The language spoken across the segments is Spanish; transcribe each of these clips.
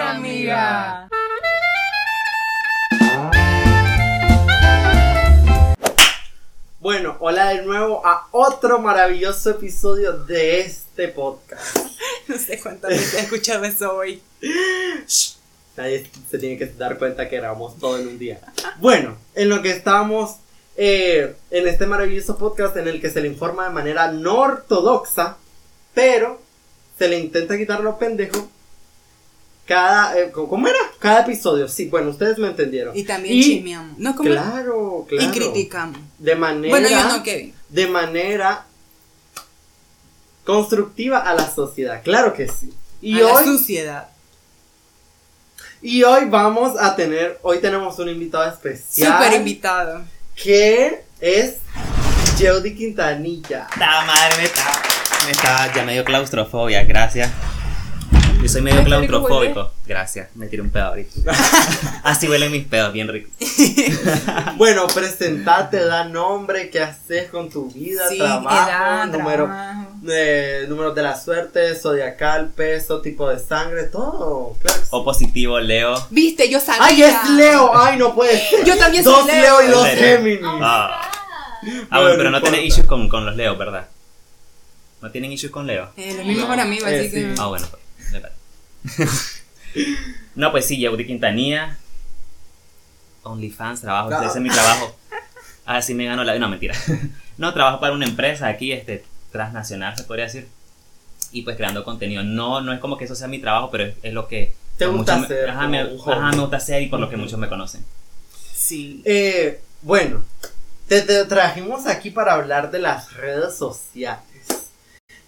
Amiga. Bueno, hola de nuevo a otro maravilloso episodio de este podcast. No sé cuántas veces he escuchado eso hoy. Nadie se tiene que dar cuenta que grabamos todo en un día. Bueno, en lo que estamos eh, en este maravilloso podcast en el que se le informa de manera no ortodoxa, pero se le intenta quitar lo pendejo. Cada, eh, ¿cómo era? Cada episodio, sí, bueno, ustedes me entendieron. Y también chismeamos. No, ¿cómo? Claro, claro. Y criticamos. De manera, Bueno, yo no, Kevin. de manera constructiva a la sociedad, claro que sí. Y a la hoy, suciedad. y hoy vamos a tener, hoy tenemos un invitado especial. Súper invitado. que es Jody Quintanilla. La madre me está, me está, ya me dio claustrofobia, gracias. Yo soy medio claustrofóbico, gracias, me tiré un pedo ahorita. Así huelen mis pedos, bien rico. Bueno, presentate, da nombre, qué haces con tu vida, Sí, trabajo, edad, número, trabajo. eh, números de la suerte, zodiacal, peso, tipo de sangre, todo. Claro sí. O positivo, Leo. Viste, yo sabía. ¡Ay, es Leo! ¡Ay, no puede ser! Yo también Dos soy Leo. Leo y dos. Géminis. Ah, ah No, bueno, no pero no importa. tienen issues con, con los Leo, ¿verdad? ¿No tienen issues con Leo? Eh, lo mismo No, para mí, eh, así sí. que. Ah, bueno, pues. No, pues sí, Yeudi Quintanilla. OnlyFans, trabajo, Ah. ese es mi trabajo. Así me gano la. No, mentira. No, trabajo para una empresa aquí, este, transnacional, se podría decir. Y pues creando contenido. No, no es como que eso sea mi trabajo, pero es, es lo que. Te gusta me- hacer, Ajá, me, ajá, me gusta hacer y por lo que muchos me conocen. Sí. Eh, bueno, te, te trajimos aquí para hablar de las redes sociales.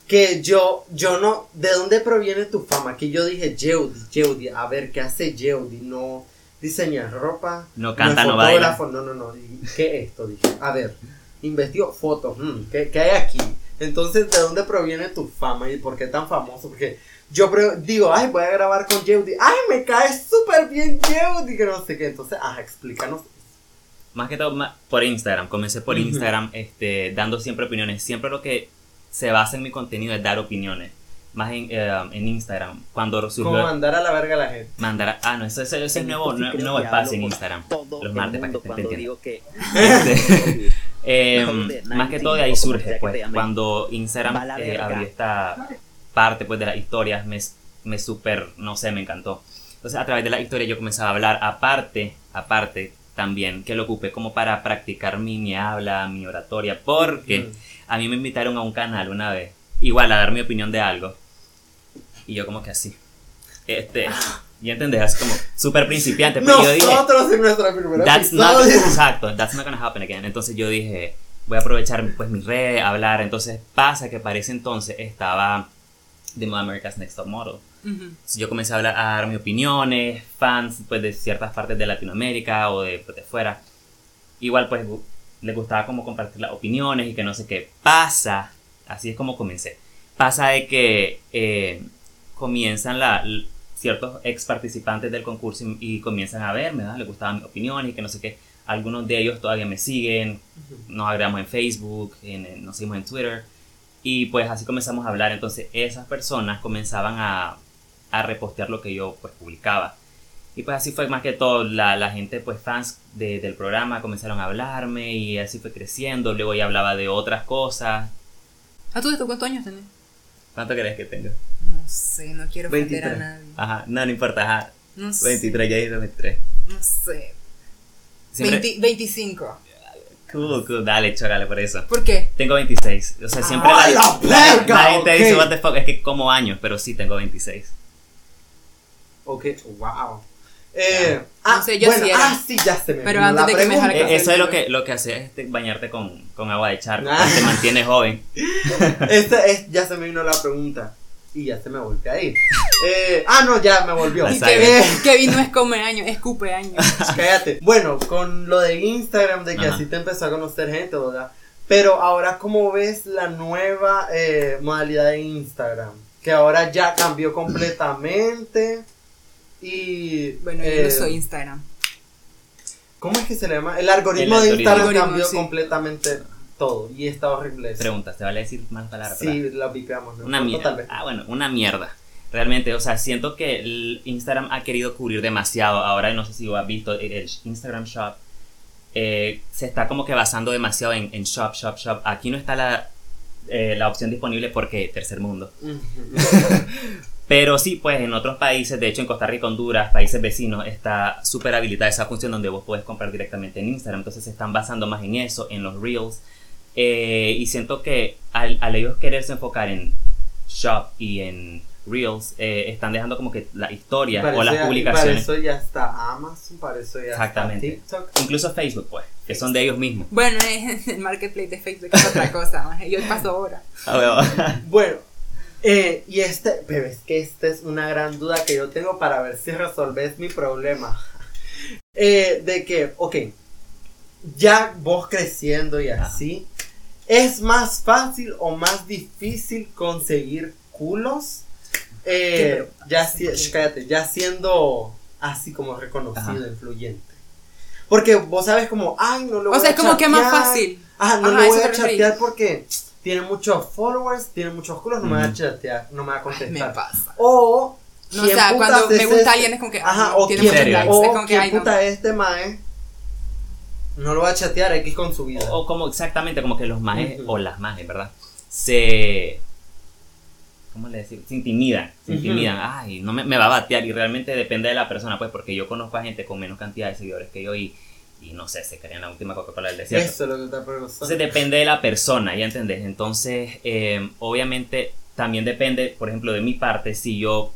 Que yo, yo no, ¿de dónde proviene tu fama? Que yo dije, Yeudi, Yeudi, a ver, ¿qué hace Yeudi? No diseña ropa. No canta, es no baila. No, no, no, ¿qué es esto? Dije, a ver, investigo fotos, mm, ¿qué, qué hay aquí? Entonces, ¿de dónde proviene tu fama y por qué tan famoso? Porque yo digo, ay, voy a grabar con Yeudi, ay, me cae súper bien Yeudi, que no sé qué. Entonces, ajá, explícanos Más que todo por Instagram. Comencé por. Instagram, este, dando siempre opiniones. Siempre lo que se basa en mi contenido es dar opiniones. Más en, eh, en Instagram. Cuando surgió. Como mandar a la verga a la gente. Mandar a- Ah, no, eso, eso- eso es nuevo, Sí, nue- creo nuevo que espacio en Instagram. todo Los el martes, para que te cuando entiendan. digo que Este, eh, Mejor de más que 19, todo de ahí surge, que pues, cuando Instagram eh, abrió esta parte, pues, de las historias, me, me súper, no sé, me encantó. Entonces, a través de la historia yo comenzaba a hablar, aparte, aparte, también, que lo ocupé como para practicar mi, mi habla, mi oratoria, porque Mm. a mí me invitaron a un canal una vez, igual a dar mi opinión de algo, y yo como que así, este, y entendés, así como súper principiante, pero yo dije, Nosotros en nuestra primera That's not, exacto, that's not gonna happen again. Entonces yo dije, voy a aprovechar pues mis redes, hablar. Entonces pasa que para ese entonces estaba The America's Next Top Model. Ujú. Entonces, yo comencé a hablar, a dar mis opiniones, fans pues de ciertas partes de Latinoamérica o de, pues, de fuera. Igual pues les gustaba como compartir las opiniones y que no sé qué. Pasa, así es como comencé. Pasa de que eh, comienzan la, ciertos ex participantes del concurso y, y comienzan a verme, ¿verdad? les gustaban mis opiniones y que no sé qué. Algunos de ellos todavía me siguen, nos agregamos en Facebook, en- en- nos seguimos en Twitter. Y pues así comenzamos a hablar. Entonces esas personas comenzaban a, a repostear lo que yo pues publicaba. Y pues así fue más que todo, la, la gente pues fans de- del programa comenzaron a hablarme y así fue creciendo. Luego ya hablaba de otras cosas. ¿A tú esto cuántos años tenés? ¿Cuánto crees que tengo? No sé, no quiero ofender a 23. nadie. Ajá, no, no importa, ajá. No sé. 23, ya dije 23. No sé. Siempre- 20 25. Cool, cool, dale, chócale por eso. ¿Por qué? Tengo 26. O sea, siempre ¡Ah, la, la la gente dice, Ok. what the fuck, es que como años, pero sí tengo 26. Ok, wow. Eh, ah, No sé, yo bueno, sí era. ah, sí, ya se me Pero vino antes la de que me pregunta. Eh, eso es lo que, lo que hace es este, bañarte con, con agua de charco, Ah. te mantiene joven. Este es, ya se me vino la pregunta. Y ya se me volvió a ir. Eh, ah, no, ya me volvió. Y Eh, Kevin no es come años, es cupe años. cállate. Bueno, con lo de Instagram, de que Ajá. así te empezó a conocer gente, ¿verdad? Pero ahora, ¿cómo ves la nueva eh, modalidad de Instagram? Que ahora ya cambió completamente. Y. Bueno, yo eh, soy Instagram. ¿Cómo es que se le llama? El algoritmo El de algoritmo. Instagram Algoritmo, cambió sí. completamente todo. Y está horrible. eso. Preguntas, te vale decir más palabras. Sí, la pipeamos, ¿no? Una mierda. tal vez. Ah, bueno, una mierda. Realmente, o sea, siento que el Instagram ha querido cubrir demasiado. Ahora no sé si lo has visto, el el Instagram Shop eh, se está como que basando demasiado en, en Shop, Shop, Shop. Aquí no está la, eh, la opción disponible porque tercer mundo. Pero sí, pues en otros países, de hecho en Costa Rica, Honduras, países vecinos, está súper habilitada esa función donde vos podés comprar directamente en Instagram. Entonces se están basando más en eso, en los Reels. Eh, y siento que al, al ellos quererse enfocar en Shop y en Reels, eh, están dejando como que la historia o las ya- Para publicaciones. eso ya está Amazon, para eso ya Exactamente. está TikTok. Incluso Facebook, pues, que son de ellos mismos. Bueno, es el marketplace de Facebook es otra cosa. Yo paso ahora. Ah. Bueno, eh, y este, pero es que esta es una gran duda que yo tengo para ver si resolves mi problema. Eh, de que, ok, ya vos creciendo y Ajá. así, ¿es más fácil o más difícil conseguir culos? Eh, ya, Sí, si- sí. cállate, ya siendo así como reconocido, Ajá. influyente. Porque vos sabes como, ay, no lo O voy sea, a es como que más fácil. Ajá, no Ajá, eso voy a chatear porque tiene muchos followers, tiene muchos culos, no me va a chatear, no me va a Ay, contestar. me pasa. O, No, o ¿quién sea, cuando me gusta este? alguien es como que. Ajá, o tiene quién, likes. o es como que, puta este mae, no lo va a chatear X con su vida. O como exactamente como que los majes Ujú. o las majes, ¿verdad? Se. ¿Cómo le decimos? Se intimidan. Se intimidan. Ay, no me, me va a batear. Y realmente depende de la persona, pues, porque yo conozco a gente con menos cantidad de seguidores que yo y, y no sé, se creen la última Coca-Cola del desierto. Eso es lo que preguntando. Entonces depende de la persona, ¿ya entendés? Entonces, eh, obviamente, también depende, por ejemplo, de mi parte, si yo,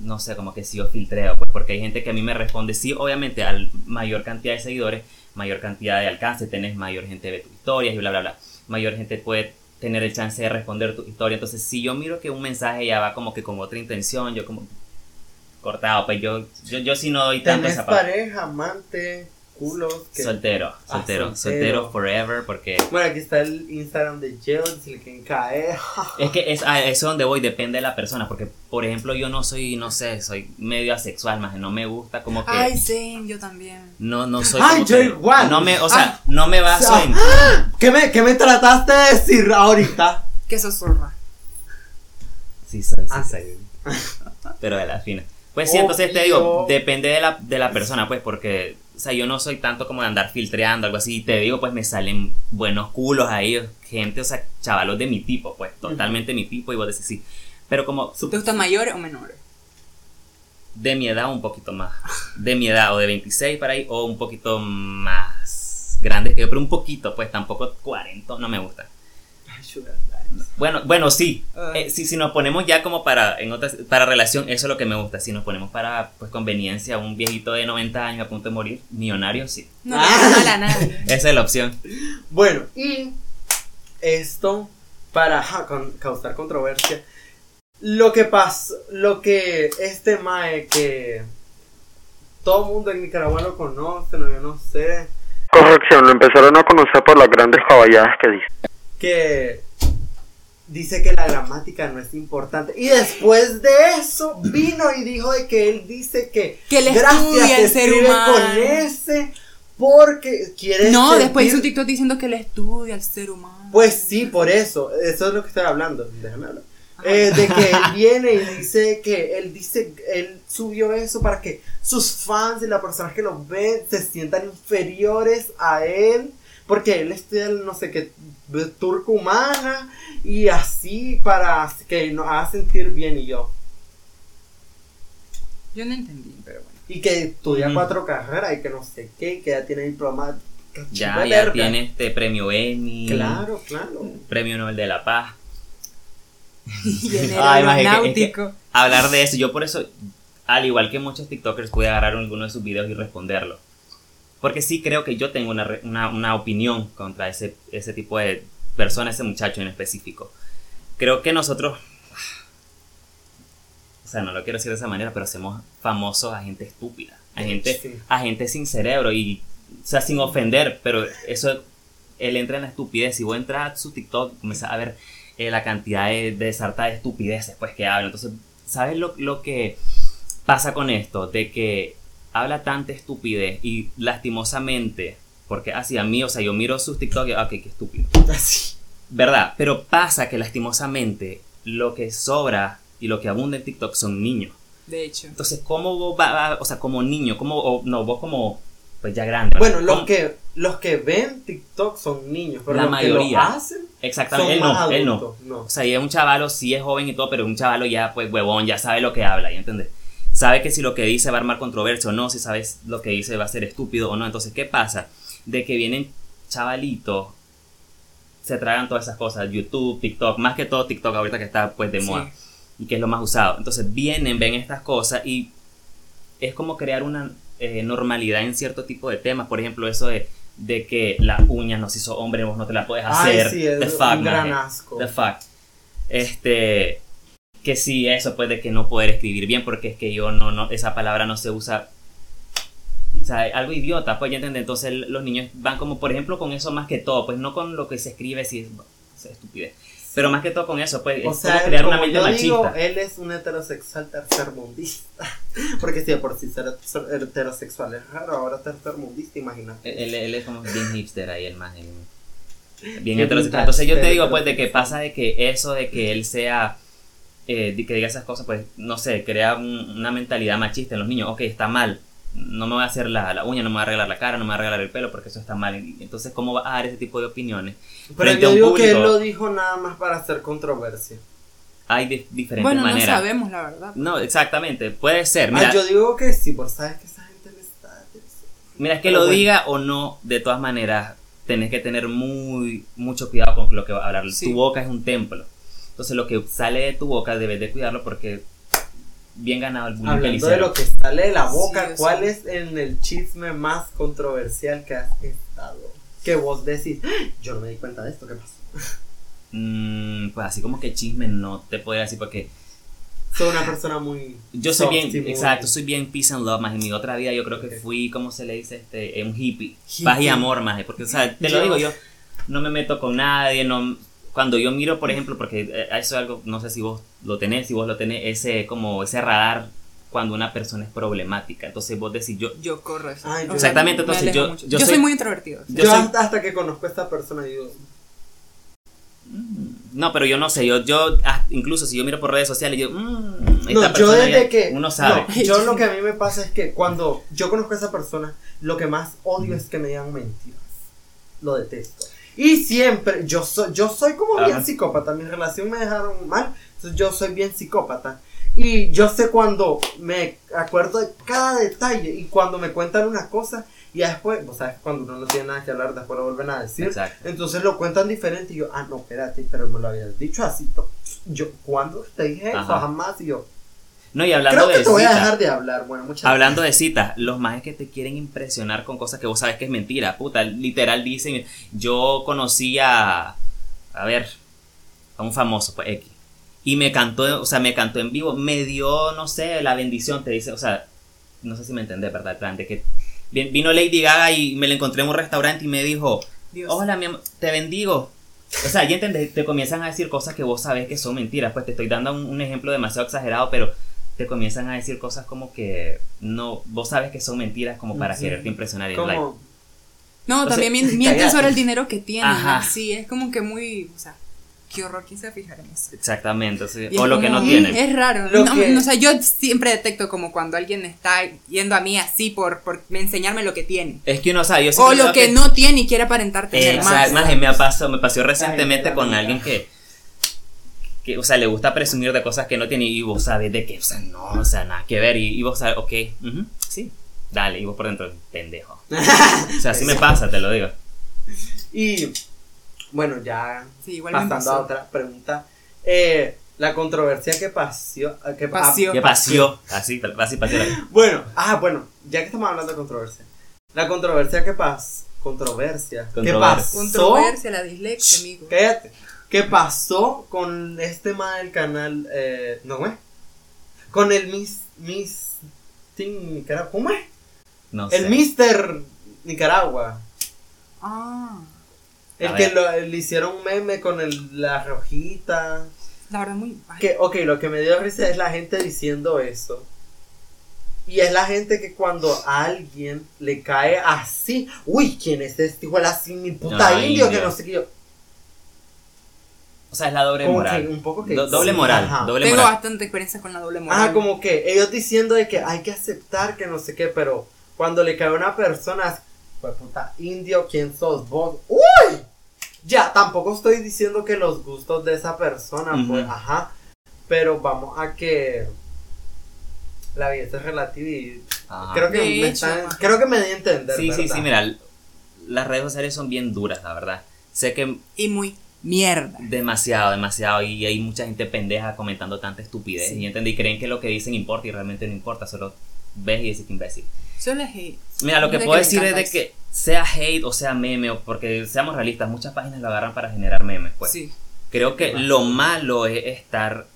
no sé, como que si yo filtreo, pues porque hay gente que a mí me responde, sí, obviamente, al mayor cantidad de seguidores, mayor cantidad de alcance, tenés mayor gente ve tus historias y bla, bla, bla. Mayor gente puede tener el chance de responder tu historia. Entonces, si yo miro que un mensaje ya va como que con otra intención, yo como cortado, pues yo, yo, yo sí no doy tanto ¿Tenés esa parte. pareja, amante, culos? que- Soltero, Ah, soltero, soltero. soltero forever, porque Bueno, aquí está el Instagram de Jill, si le quieren caer. Es que es a eso donde voy, depende de la persona, porque por ejemplo yo no soy, no sé, soy medio asexual, más no me gusta como que Ay, sí, yo también. no no soy Ay, como yo que- igual. No me, o sea, no me baso Ah. en ¿Qué me, ¿Qué me trataste de decir ahorita? Que sos zorra. Sí soy, sí Ah. soy. Pero de la fina. Pues sí, entonces te digo, depende de la, de la persona, pues, porque, o sea, yo no soy tanto como de andar filtreando, algo así, y te digo, pues me salen buenos culos ahí, gente, o sea, chavalos de mi tipo, pues, totalmente mi tipo, y vos decís sí. Pero como ¿Te gustan mayores o menores? de mi edad un poquito más. De mi edad, o de 26 para ahí, o un poquito más grandes que yo, pero un poquito, pues tampoco 40, no me gusta. Ay, sugar. Bueno, bueno, sí. Ah. Eh, si, si nos ponemos ya como para, en otras, para relación, eso es lo que me gusta. Si nos ponemos para, pues, conveniencia, un viejito de 90 años a punto de morir, millonario, sí. No le Ah. hagas mal a nadie. Esa es la opción. Bueno, y esto para ajá, con- causar controversia. Lo que pasó, lo que este Mae que todo el mundo en Nicaragua lo conoce, no, yo no sé, Corrección, lo empezaron a conocer por las grandes caballadas que dice. que dice que la gramática no es importante. Y después de eso vino y dijo de que él dice que, Que gracias estudia el ser humano. con ese porque quiere No, después hizo un TikTok diciendo que él estudia al ser humano. Pues sí, por eso, eso es lo que estoy hablando. Déjame hablar. Eh, de que él viene y dice que él dice, él subió eso para que sus fans y las personas que lo ven se sientan inferiores a él, porque él estudia el no sé qué de turco humana y así para que nos haga sentir bien y yo. Yo no entendí, pero bueno. Y que estudia cuatro carreras y que no sé qué, y que ya tiene diploma. Ya, ya verga. tiene este premio Emmy. Claro, claro. Premio Nobel de la Paz. Y en el Ay, que- hablar de eso. Yo por eso, al igual que muchos TikTokers, pude agarrar alguno de sus videos y responderlo. Porque sí creo que yo tengo una, una, una opinión contra ese, ese tipo de persona, ese muchacho en específico. Creo que nosotros, o sea, no lo quiero decir de esa manera, pero hacemos famosos a gente estúpida, a gente, Sí. a gente sin cerebro y, o sea, sin ofender, pero eso, él entra en la estupidez. Si vos entras a su TikTok y comenzás a ver eh, la cantidad de, de sarta de estupideces pues que habla. Entonces, ¿sabes lo, lo que pasa con esto? De que habla tanta estupidez y lastimosamente, porque así a mí, o sea, yo miro sus TikTok y, ah, ok, qué estúpido. Así. ¿Verdad? Pero pasa que lastimosamente lo que sobra y lo que abunda en TikTok son niños. De hecho. Entonces, ¿cómo vos va, va- o sea, como niño, cómo, o, no, vos como, pues ya grande. Bueno, los ¿Cómo- que, los que ven TikTok son niños, pero La los que mayoría. lo hacen Exactamente, son él más no, él no. O sea, y es un chavalo, sí es joven y todo, pero un chavalo ya, pues, huevón, ya sabe lo que habla, ¿ya entiendes? Sabe que si lo que dice va a armar controversia o no, si sabes lo que dice va a ser estúpido o no. Entonces, ¿qué pasa? De que vienen chavalitos, se tragan todas esas cosas, YouTube, TikTok, más que todo TikTok ahorita que está, pues, de Sí. moda y que es lo más usado. Entonces, vienen, ven estas cosas y es como crear una eh, normalidad en cierto tipo de temas. Por ejemplo, eso de, de que las uñas nos hizo hombre, vos no te la puedes Ay, hacer. sí, es The fuck, un gran asco. The fuck. Este. Que sí, eso puede que no poder escribir bien, porque es que yo no, no, esa palabra no se usa. O sea, algo idiota, pues ya entiendes. Entonces los niños van como, por ejemplo, con eso más que todo, pues no con lo que se escribe, si es, es estupidez. Pero más que todo con eso, pues O es sea, como crear una como mente yo machista. digo, él es un heterosexual tercermundista. Porque si de por sí ser heterosexual es raro, ahora tercermundista, imagínate. Él, él es como bien hipster ahí, el más. Bien heterosexual. Entonces yo te digo, pues, de que pasa de que eso de que él sea. Eh, que diga esas cosas, pues, no sé, crea un- una mentalidad machista en los niños. Ok, está mal. No me voy a hacer la, la uña, no me voy a arreglar la cara, no me voy a arreglar el pelo porque eso está mal. Y Entonces, ¿cómo va a dar ese tipo de opiniones? Pero frente a yo un digo que él público? lo dijo nada más para hacer controversia. Hay de diferentes Bueno, no maneras. sabemos la verdad. No, exactamente, puede ser. Mira, Ah, yo digo que sí, por sabes que esa gente le está. Mira, es que Pero lo bueno. diga o no, de todas maneras, tenés que tener muy mucho cuidado con lo que va a hablar. Sí. Tu boca es un templo. Entonces, lo que sale de tu boca debes de cuidarlo porque bien ganado el bullying Hablando de pelicero. lo que sale de la boca, Sí, ¿cuál es en el chisme más controversial que has estado? Que vos decís, "Ah, yo no me di cuenta de esto, ¿qué pasó? Mm, pues así como que chisme no te podría decir porque Soy una persona muy. yo soy soft bien, muy- exacto, soy bien peace and love, más en mi otra vida yo creo que Ok. fui, ¿cómo se le dice? Este, un hippie, Hippie. paz y amor, más, porque, o sea, te lo Yo- digo yo, no me meto con nadie, no, cuando yo miro, por ejemplo, porque eh, eso es algo, no sé si vos lo tenés, si vos lo tenés, ese, como, ese radar cuando una persona es problemática, entonces vos decís, yo, Yo corro eso. Ay, yo- Exactamente, me entonces yo- yo Yo, soy, soy- muy introvertido. Yo, yo soy- hasta, hasta que conozco a esta persona digo, no, pero yo no sé, yo, yo, incluso si yo miro por redes sociales, yo, mm, esta No, yo persona desde ya- que. uno sabe. no, yo lo que a mí me pasa es que cuando yo conozco a esa persona, lo que más odio es que me digan mentiras. Lo detesto. Y siempre, yo soy, yo soy como bien Ajá. psicópata. Mi relación me dejaron mal. Entonces yo soy bien psicópata. Y yo sé cuando me acuerdo de cada detalle. Y cuando me cuentan una cosa. Y después, o sea, cuando uno no tiene nada que hablar, después lo vuelven a decir. Exacto. Entonces lo cuentan diferente y yo, ah, no, espérate, pero me lo habías dicho así. Yo, ¿cuándo te dije eso? Ajá. Jamás. Y yo, No, y hablando creo que de te voy a citas, dejar de hablar. Bueno, muchas Hablando de citas, los más que te quieren impresionar con cosas que vos sabes que es mentira, puta, literal dicen, yo conocí a, a ver, a un famoso, pues X, y me cantó, o sea, me cantó en vivo, me dio, no sé, la bendición, te dice, o sea, no sé si me entendés, ¿verdad? El plan de que vi- vino Lady Gaga y me la encontré en un restaurante y me dijo, Dios. hola, mi amor, te bendigo. O sea, ya entendés, te comienzan a decir cosas que vos sabes que son mentiras. Pues te estoy dando un, un ejemplo demasiado exagerado, pero te comienzan a decir cosas como que no, vos sabes que son mentiras como para Ujú. quererte impresionar. y like, No, O también sea, mien- mienten cállate. sobre el dinero que tienen. Ajá. Sí, es como que muy. O sea, qué horror, ¿quién se fijar en eso? exactamente, o, es o lo que no tienen. Es raro. Lo No, que- no, o sea, yo siempre detecto como cuando alguien está yendo a mí así por, por enseñarme lo que tiene. Es que uno sabe, yo O lo que no tiene y quiere aparentar tener Exacto, más. más, me pasó, me pasó recientemente Ay, con alguien que, que, o sea, le gusta presumir de cosas que no tiene y vos sabes de que, o sea, no, o sea, nada que ver y, y vos sabes, ok, sí, dale, y vos por dentro, pendejo. O sea, así me pasa, te lo digo. y bueno, ya Sí, igual me pasando a otra pregunta. Eh, la controversia que pasó. Que pa- Pasió. ¿Qué pasó? Así, así pasó. la- Bueno, ah, bueno, ya que estamos hablando de controversia. La controversia que pasó. Controversia. ¿Qué Controversia. pasó? Controversia, la dislexia, amigo. Cállate. ¿Qué pasó con este ma del canal? Eh, no, güey. Con el Miss. Miss. Thing Nicaragua. ¿Cómo es? No El sé. Mister Nicaragua. Ah, El que lo- le hicieron meme con el, la rojita. la verdad, muy. ay, Que, ok, lo que me dio risa es la gente diciendo eso. Y es la gente que cuando a alguien le cae así, uy, ¿quién es este hijo sin mi puta Ah, indio? Que indio. no sé qué yo. O sea, es la doble Como moral. que un poco que Do- doble sí, moral, doble Tengo moral. bastante experiencia con la doble moral. Ah, como que ellos diciendo de que hay que aceptar que no sé qué, pero cuando le cae a una persona, pues puta, indio, ¿quién sos vos? ¡Uy! Ya, tampoco estoy diciendo que los gustos de esa persona, pues, Ujú. ajá, pero vamos a que la belleza es relativa y Ajá. creo que De me hecho, están- creo que me di a entender, Sí, sí, ¿verdad? sí, mira, las redes sociales son bien duras, la verdad. Sé que Y muy mierda. demasiado, demasiado, y hay mucha gente pendeja comentando tanta estupidez, Sí. y entendí, creen que lo que dicen importa y realmente no importa, solo ves y decís que imbécil. Solo es hate. Mira, lo que puedo decir es de que sea hate o sea meme, o porque seamos realistas, muchas páginas lo agarran para generar memes, pues. Sí. Creo que lo malo es estar.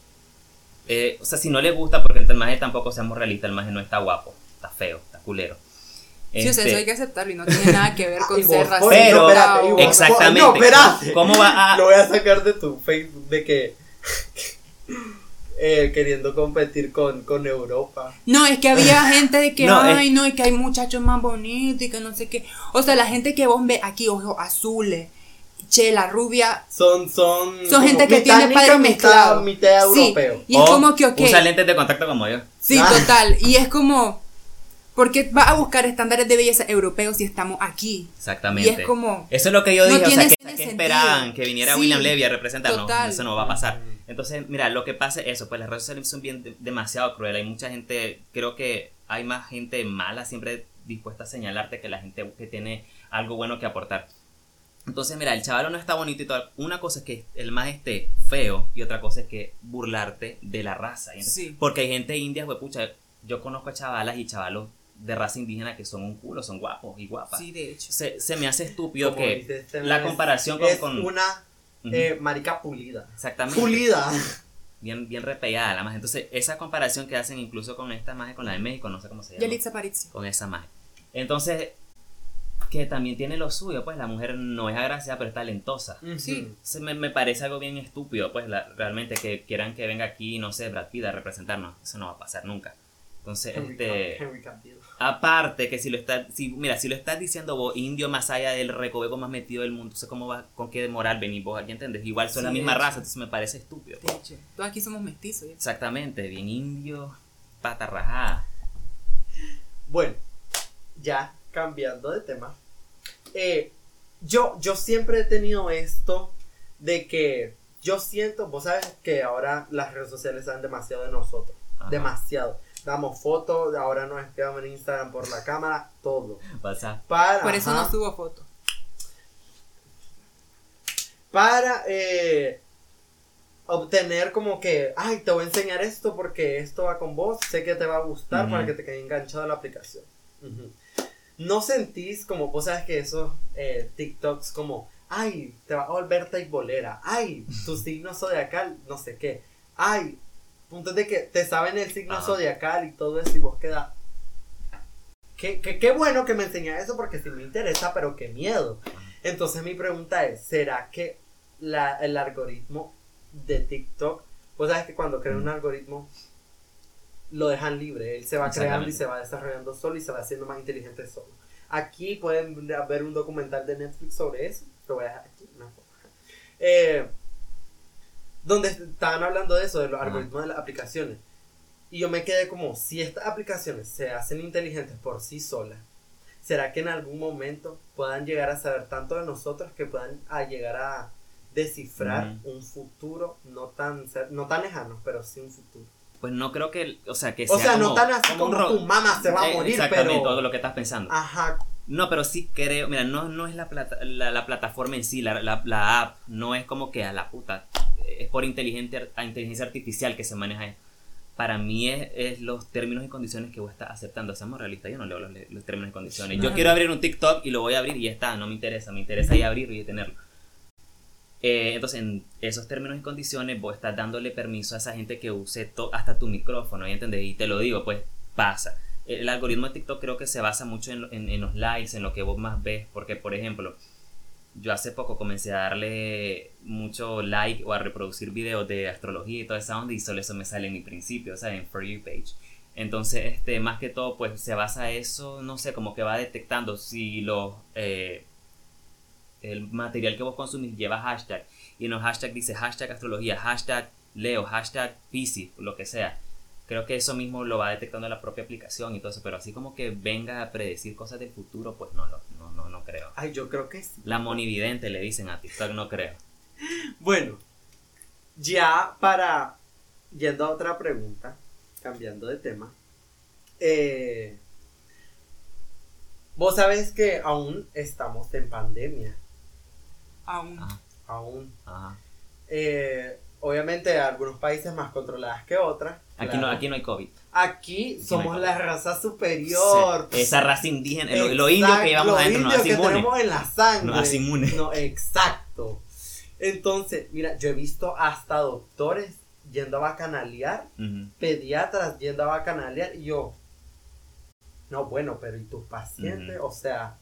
eh, o sea, si no le gusta, porque el maje tampoco seamos realistas, el maje no está guapo, está feo, está culero. Sí, o sea, Este, eso hay que aceptarlo y no tiene nada que ver con ser racista. Pero- no, espérate, Exactamente. No, espérate. ¿Cómo va a.? Lo voy a sacar de tu Facebook de que eh, queriendo competir con, con Europa. No, es que había gente de que, No, es- ay, no, es que hay muchachos más bonitos y que no sé qué. O sea, la gente que vos ves aquí, ojos azules, che, la rubia, Son, son. son gente que tiene padres mezclados. Mitad Sí, europeo. y es como que, ok. Usa lentes de contacto como yo. Sí, Ah. total. Y es como, ¿por qué va a buscar estándares de belleza europeos si estamos aquí? Exactamente. Y es como, Eso es lo que yo No dije, o sea, que, que esperaban que viniera Sí, William Levy a representarnos. total. Eso no va a pasar. Entonces, mira, lo que pasa es eso, pues las redes sociales son bien de- demasiado crueles. Hay mucha gente, creo que hay más gente mala siempre dispuesta a señalarte que la gente que tiene algo bueno que aportar. Entonces, mira, el chaval no está bonito y todo. Una cosa es que el más esté feo y otra cosa es que burlarte de la raza. ¿entiendes? Sí. Porque hay gente india, pues, pucha, yo conozco a chavalas y chavalos de raza indígena que son un culo, son guapos y guapas. sí, de hecho. Se, se me hace estúpido Como que este la comparación con... Es con- una eh, marica pulida. exactamente. Pulida. Bien, bien repellada la más. Entonces, esa comparación que hacen incluso con esta magia, con la de México, no sé cómo se llama. Yalitza Aparicio. Con esa magia. Entonces, que también tiene lo suyo, pues la mujer no es agraciada, pero es talentosa. Sí. Se me, me parece algo bien estúpido, pues la- realmente que quieran que venga aquí, no sé, Brad Pitt a representarnos. Eso no va a pasar nunca. Entonces, Henry, este... Henry Cavill. Aparte que si lo estás, si, mira, si lo estás diciendo vos, indio más allá del recoveco más metido del mundo, entonces cómo va, con qué moral venís vos aquí, ¿entendés? Igual son Sí, la misma hecho. raza, entonces me parece estúpido. De hecho. Todos aquí somos mestizos. ¿ya? Exactamente, bien indio, pata rajada. Bueno, ya cambiando de tema. eh, yo, yo siempre he tenido esto de que yo siento, vos sabes que ahora las redes sociales saben demasiado de nosotros. Ajá. Demasiado. Damos fotos, ahora nos espiamos en Instagram por la cámara, todo. Pasa. Para, Por eso ajá, no subo fotos. para eh, obtener como que, ay, te voy a enseñar esto porque esto va con vos, sé que te va a gustar para que te quede enganchado a la aplicación. No sentís como, vos sabes que esos eh, TikToks como, ay, te va a volver bolera, ay, tu signo zodiacal, no sé qué, ay, puntos de que te saben el signo Ajá. zodiacal y todo eso y vos queda... Qué, qué, qué bueno que me enseñas eso porque sí me interesa, pero qué miedo. Entonces mi pregunta es, ¿será que la, el algoritmo de TikTok, vos sabes que cuando crean un algoritmo lo dejan libre, él se va creando y se va desarrollando solo y se va haciendo más inteligente solo. Aquí pueden ver un documental de Netflix sobre eso, lo voy a dejar aquí, foto. Eh, donde estaban hablando de eso, de los algoritmos de las aplicaciones. Y yo me quedé como, si estas aplicaciones se hacen inteligentes por sí solas, ¿será que en algún momento puedan llegar a saber tanto de nosotros que puedan a llegar a descifrar un futuro no tan, no tan lejano, pero sí un futuro? Pues no creo que, o sea, que O sea sea, no como- tan así como ro- tu mamá se va a Eh, morir, Exactamente, pero... todo lo que estás pensando. Ajá, No, pero sí creo, mira, no, no es la, plata, la, la plataforma en sí, la, la, la app, no es como que a la puta, es por inteligente, a inteligencia artificial que se maneja esto. Para mí es, es los términos y condiciones que vos estás aceptando. Seamos realistas, yo no leo los, los términos y condiciones. Yo quiero abrir un TikTok y lo voy a abrir y ya está, no me interesa, me interesa ya abrirlo y tenerlo. Eh, entonces, en esos términos y condiciones, vos estás dándole permiso a esa gente que use hasta tu micrófono, ¿ya entendés? Y te lo digo, pues pasa. El algoritmo de TikTok creo que se basa mucho en, en- en los likes, en lo que vos más ves, porque, por ejemplo, yo hace poco comencé a darle mucho like o a reproducir videos de astrología y toda esa onda y solo eso me sale en mi principio, o sea, en For You page. Entonces, este, más que todo, pues se basa eso, no sé, como que va detectando si los, eh, el material que vos consumís lleva hashtag y en los hashtags dice hashtag astrología, hashtag Leo, hashtag Pisces, lo que sea. Creo que eso mismo lo va detectando la propia aplicación y todo eso, pero así como que venga a predecir cosas del futuro, pues no, no, no, no, no creo. Ay, yo creo que sí. La monividente le dicen a TikTok, no creo. Bueno, ya para yendo a otra pregunta, cambiando de tema. eh, Vos sabés que aún estamos en pandemia, Aún. Ajá, aún. ajá. Eh, obviamente algunos países más controladas que otras. Aquí, claro. no, aquí no hay COVID. Aquí somos la raza superior. Sí, Esa raza indígena, lo, lo Exacto, indio que llevamos lo adentro nos hace que inmunes. tenemos en la sangre. Nos hace inmunes. No, exacto. Entonces, mira, yo he visto hasta doctores yendo a bacanalear, pediatras yendo a bacanalear y yo, no, bueno, pero ¿y tus pacientes? O sea,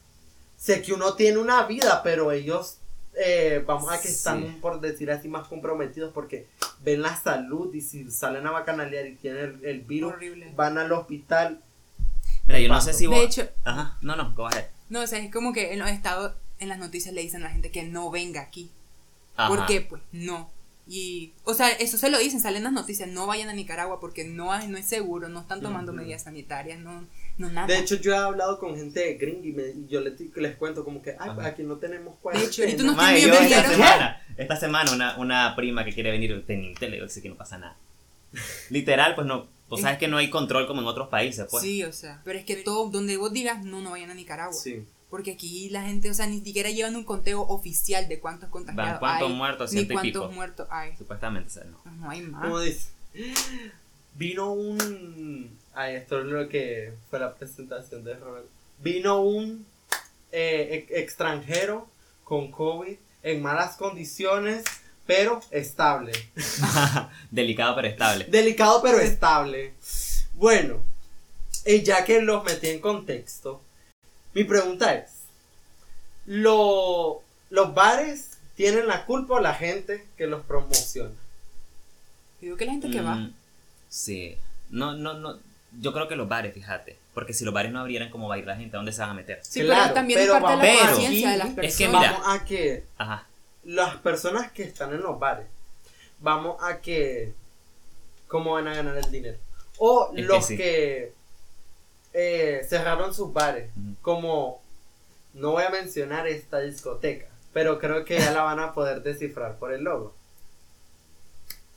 sé que uno tiene una vida, pero ellos, eh, vamos a que están, Sí. por decir así, más comprometidos porque ven la salud y si salen a bacanalear y tienen el, el virus, Horrible. van al hospital. Mira, yo no sé si vos... De hecho, Ajá, no, no, go ahead. no, o sea, es como que en los estados, en las noticias le dicen a la gente que no venga aquí. Ajá. ¿Por qué? Pues no. Y, o sea, eso se lo dicen, salen las noticias, no vayan a Nicaragua porque no, hay, no es seguro, no están tomando Ujú. medidas sanitarias, no, no nada. De hecho, yo he hablado con gente gringa y, me- y yo les, les cuento como que, ay, Ajá. pues aquí no tenemos De hecho, cuarentena. no Yo me esta semana, esta semana una, una prima que quiere venir teniente le digo "Sí que no pasa nada. Literal, pues no, vos sabes que no hay control como en otros países, pues. sí, o sea, pero es que todo, donde vos digas, no, no vayan a Nicaragua. Sí. Porque aquí la gente, o sea, ni siquiera llevan un conteo oficial de cuántos contagiados Van, ¿cuántos hay, muertos? ni y cuántos pico. muertos hay. Supuestamente, o sea, no. No hay más. ¿Cómo dice? Vino un... Ay, esto es lo que fue la presentación de Robert. Vino un eh, ex- extranjero con COVID en malas condiciones, pero estable. Delicado pero estable. Delicado, pero estable. Bueno, y ya que los metí en contexto, mi pregunta es, ¿lo- ¿los bares tienen la culpa o la gente que los promociona? Digo que la gente que va. Mm, Sí. No, no, no. Yo creo que los bares, fíjate. Porque si los bares no abrieran, ¿cómo va a ir la gente? ¿A dónde se van a meter? Sí, Claro, pero también pero es parte de la conciencia de las es que personas. mira. Vamos a que Ajá. las personas que están en los bares, vamos a que cómo van a ganar el dinero. O Es que los sí. que eh, cerraron sus bares, como no voy a mencionar esta discoteca, pero creo que ya la van a poder descifrar por el logo.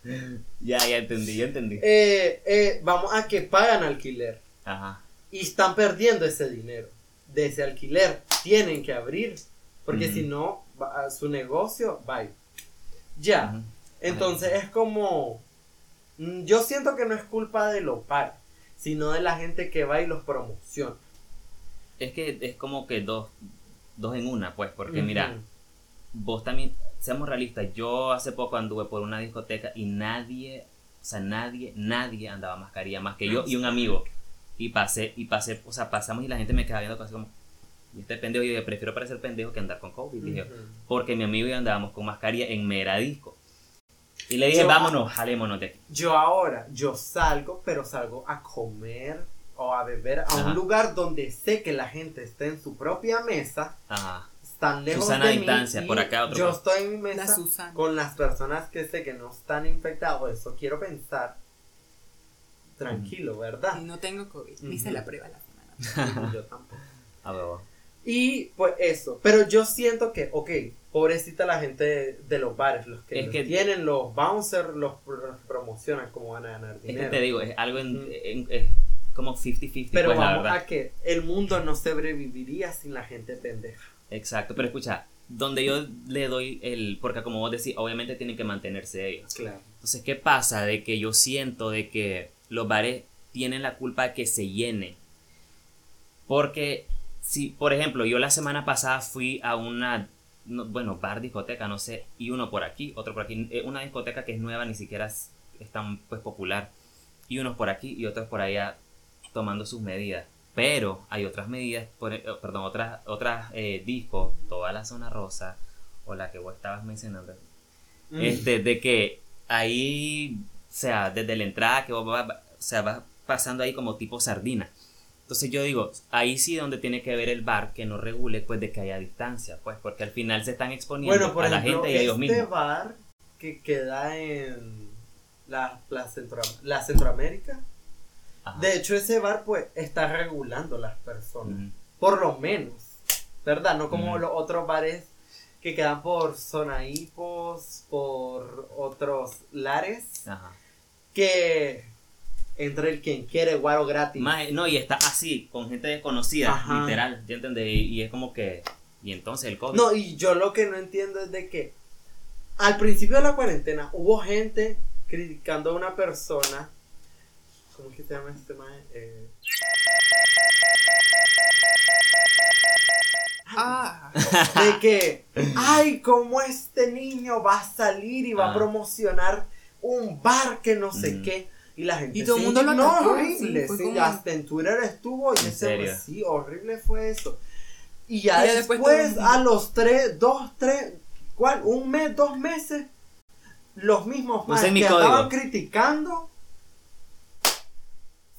Ya, ya entendí, ya entendí. Eh, eh, vamos a que pagan alquiler Ajá. y están perdiendo ese dinero de ese alquiler. Tienen que abrir, porque si no, va- su negocio, bye. Ya. Entonces es como. mm, Yo siento que no es culpa de los pares, sino de la gente que va y los promociona. Es que es como que dos, dos en una, pues. Porque mira, vos también, seamos realistas, yo hace poco anduve por una discoteca y nadie, o sea, nadie, nadie andaba mascarilla más que yo y un amigo. Y pasé, y pasé, o sea, pasamos y la gente me quedaba viendo casi como, y este pendejo, yo prefiero parecer pendejo que andar con COVID, dije, Ujú. porque mi amigo y yo andábamos con mascarilla en mera disco. Y le dije, Yo- vámonos, jalémonos de aquí. Yo ahora, yo salgo, pero salgo a comer o a beber a Ajá. un lugar donde sé que la gente está en su propia mesa, Ajá. Están lejos Susana de distancia, mí, por acá otro Yo estoy en mi La mesa con las personas que sé que no están infectados. Eso quiero pensar. Tranquilo, ¿verdad? Y no tengo COVID. Hice Ujú. la prueba la semana. yo tampoco. A huevo. Y pues eso, pero yo siento que, ok, pobrecita la gente de, de los bares, los que, Es los que- tienen los bouncers, los, los promocionan cómo van a ganar Es dinero. que te digo, es algo en, es como 50-50, pero pues la vamos verdad. a que el mundo no sobreviviría sin la gente pendeja. Exacto, pero escucha, donde yo le doy el, porque como vos decís, obviamente tienen que mantenerse ellos. Claro. Entonces, ¿qué pasa? De que yo siento de que los bares tienen la culpa de que se llene. Porque, si, por ejemplo, yo la semana pasada fui a una, no, bueno, bar, discoteca, no sé, y uno por aquí, otro por aquí, eh, una discoteca que es nueva, ni siquiera es, es tan pues, popular, y unos por aquí y otros por allá tomando sus medidas. Pero hay otras medidas, por- eh, perdón, otras, otras eh, discos, toda la zona rosa, o la que vos estabas mencionando, Mm. este, de que ahí, o sea, desde la entrada que vos vas, o sea, vas pasando ahí como tipo sardina. Entonces yo digo, ahí sí donde tiene que ver el bar que no regule, pues de que haya distancia, pues porque al final se están exponiendo Bueno, por a la gente y a ellos este mismos. bar que queda en la, la, Centro- la Centroamérica. Ajá. De hecho, ese bar pues está regulando las personas. Por lo menos. ¿Verdad? No como los otros bares que quedan por zona hipos, por otros lares. Ajá. Que entre el quien quiere guaro gratis. Más, no, y está así, con gente desconocida, Ajá. literal, ¿ya entendés? Y, y es como que, y entonces el COVID. No, y yo lo que no entiendo es de que al principio de la cuarentena hubo gente criticando a una persona. ¿Cómo es que se llama este man? Eh, Ah, de que, ay, cómo este niño va a salir y va a Ah. promocionar un bar que no sé Mm. qué. Y la gente Y todo el se mundo lo atacó, horrible. sí, sí, como- hasta en Twitter estuvo y ¿En ese pues, sí, horrible fue eso. Y ya, Y ya después a los tres, dos, tres, ¿cuál? Un mes, dos meses, los mismos No sé más que código. estaban criticando.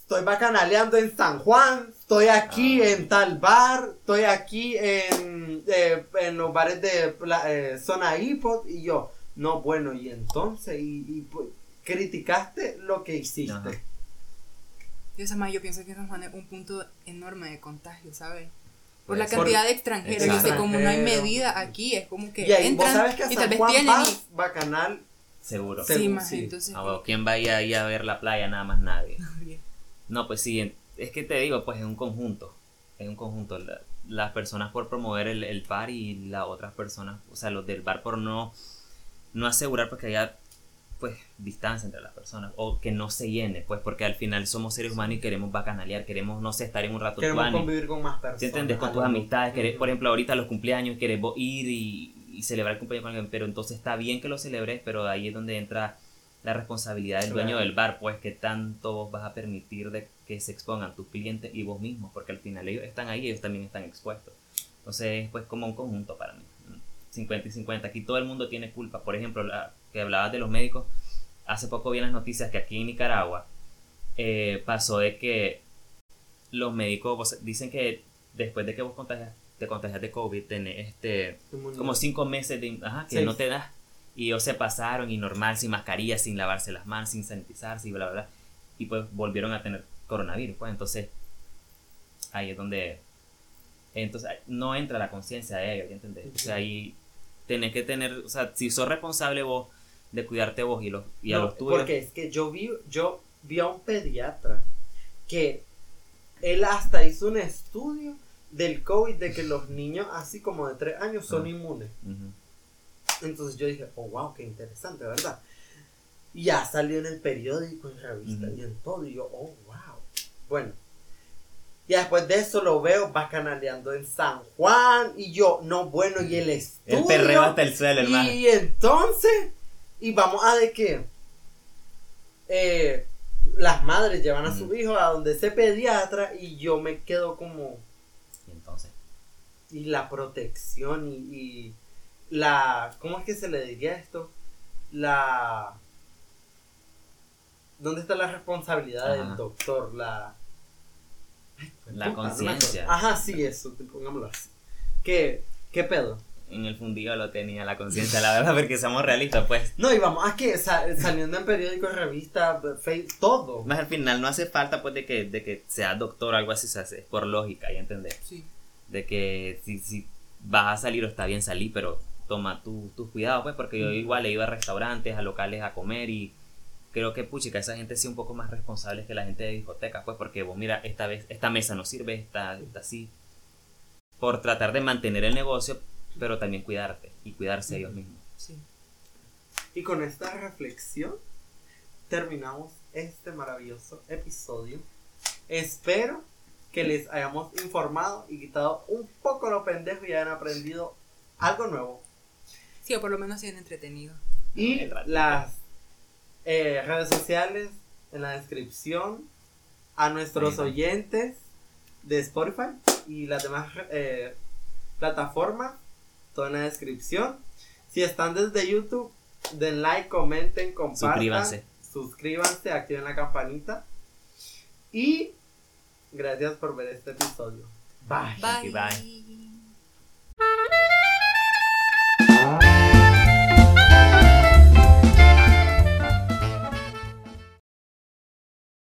Estoy bacanaleando en San Juan, estoy aquí Ah. en tal bar, estoy aquí en, eh, en los bares de la, eh, zona iPod y yo, no, bueno, y entonces, y, y, pues, criticaste lo que hiciste. Ajá. Dios amado, yo pienso que San Juan es un punto enorme de contagio, ¿sabes? Por la cantidad de extranjeros. Yo sé, Exacto. como no hay Extranjero. medida aquí, es como que Y ahí vos entran sabes que a y tal San vez Juan tienen vas, y- bacanal, Seguro. Sí. Según- más, sí. entonces... Ah, bueno, ¿Quién vaya ahí a ver la playa? Nada más nadie. No, pues sí, es que te digo, pues es un conjunto. Es un conjunto. La- las personas por promover el, el bar y las otras personas, o sea, los del bar por no, no asegurar pues que haya pues distancia entre las personas o que no se llene, pues porque al final somos seres humanos y queremos bacanalear, queremos, no sé, estar en un rato queremos convivir con más personas. ¿Sí entiendes? Con tus amistades, querés- por ejemplo, ahorita los cumpleaños, querés vos ir y, y celebrar el cumpleaños con alguien, pero entonces está bien que lo celebres, pero ahí es donde entra la responsabilidad del dueño Claro. del bar, pues que tanto vos vas a permitir de que se expongan tus clientes y vos mismos, porque al final ellos están ahí, ellos también están expuestos. Entonces es pues como un conjunto para mí, 50 y 50. Aquí todo el mundo tiene culpa. Por ejemplo, la que hablabas de los médicos, hace poco vi en las noticias que aquí en Nicaragua eh, pasó de que los médicos vos- dicen que después de que vos contagias, te contagias de COVID, tenés este, como cinco meses de, ajá, que Seis. no te das. Y ellos se pasaron y normal, sin mascarilla, sin lavarse las manos, sin sanitizarse y bla, bla, bla. Y pues volvieron a tener coronavirus. Pues entonces, ahí es donde. Entonces, no entra la conciencia de ellos, ¿ya entendés? O sea, ahí tenés que tener. O sea, si sos responsable vos de cuidarte vos y, los, y a los tuyos. Porque es que yo vi, yo vi a un pediatra que él hasta hizo un estudio del COVID de que los niños así como de 3 años son Ah. inmunes. Entonces yo dije, oh wow, qué interesante, ¿verdad? Y ya salió en el periódico, en revista Ujú. y en todo. Y yo, oh wow. Bueno. Y después de eso lo veo bacanaleando en San Juan. Y yo, no, bueno, y el estudio. El perreo hasta el suelo, hermano. Y entonces, y vamos a de que eh, las madres llevan a su hijo a donde ese pediatra y yo me quedo como, Y entonces. y la protección y, y la, ¿cómo es que se le diría esto? La, ¿dónde está la responsabilidad Ajá. del doctor? La, La conciencia. Ajá, sí, eso, pongámoslo así. ¿Qué, qué pedo? En el fundido lo tenía la conciencia, la verdad, porque somos realistas, pues. No, y vamos, a que sa- saliendo en periódicos, revistas, Facebook, todo. Más al final no hace falta pues de que, de que seas doctor o algo así, se hace es por lógica, ya entendés. Sí. De que si, si vas a salir o está bien salir, pero toma tu- tus cuidados, pues, porque yo igual he ido a restaurantes, a locales a comer y creo que puchica, esa gente sí un poco más responsable que la gente de discotecas, pues, porque vos mira, esta vez, esta mesa no sirve, esta, esta así. Por tratar de mantener el negocio, pero también cuidarte y cuidarse ellos mismos. Sí. Y con esta reflexión terminamos este maravilloso episodio. Espero que les hayamos informado y quitado un poco lo pendejo y hayan aprendido algo nuevo. Sí, o por lo menos sean entretenidos. Y las eh, redes sociales en la descripción. A nuestros oyentes de Spotify y las demás eh, plataformas, todo en la descripción. Si están desde YouTube, den like, comenten, compartan. Suscríbanse. Suscríbanse, activen la campanita. Y Gracias por ver este episodio. Bye. Bye. Bye. 아.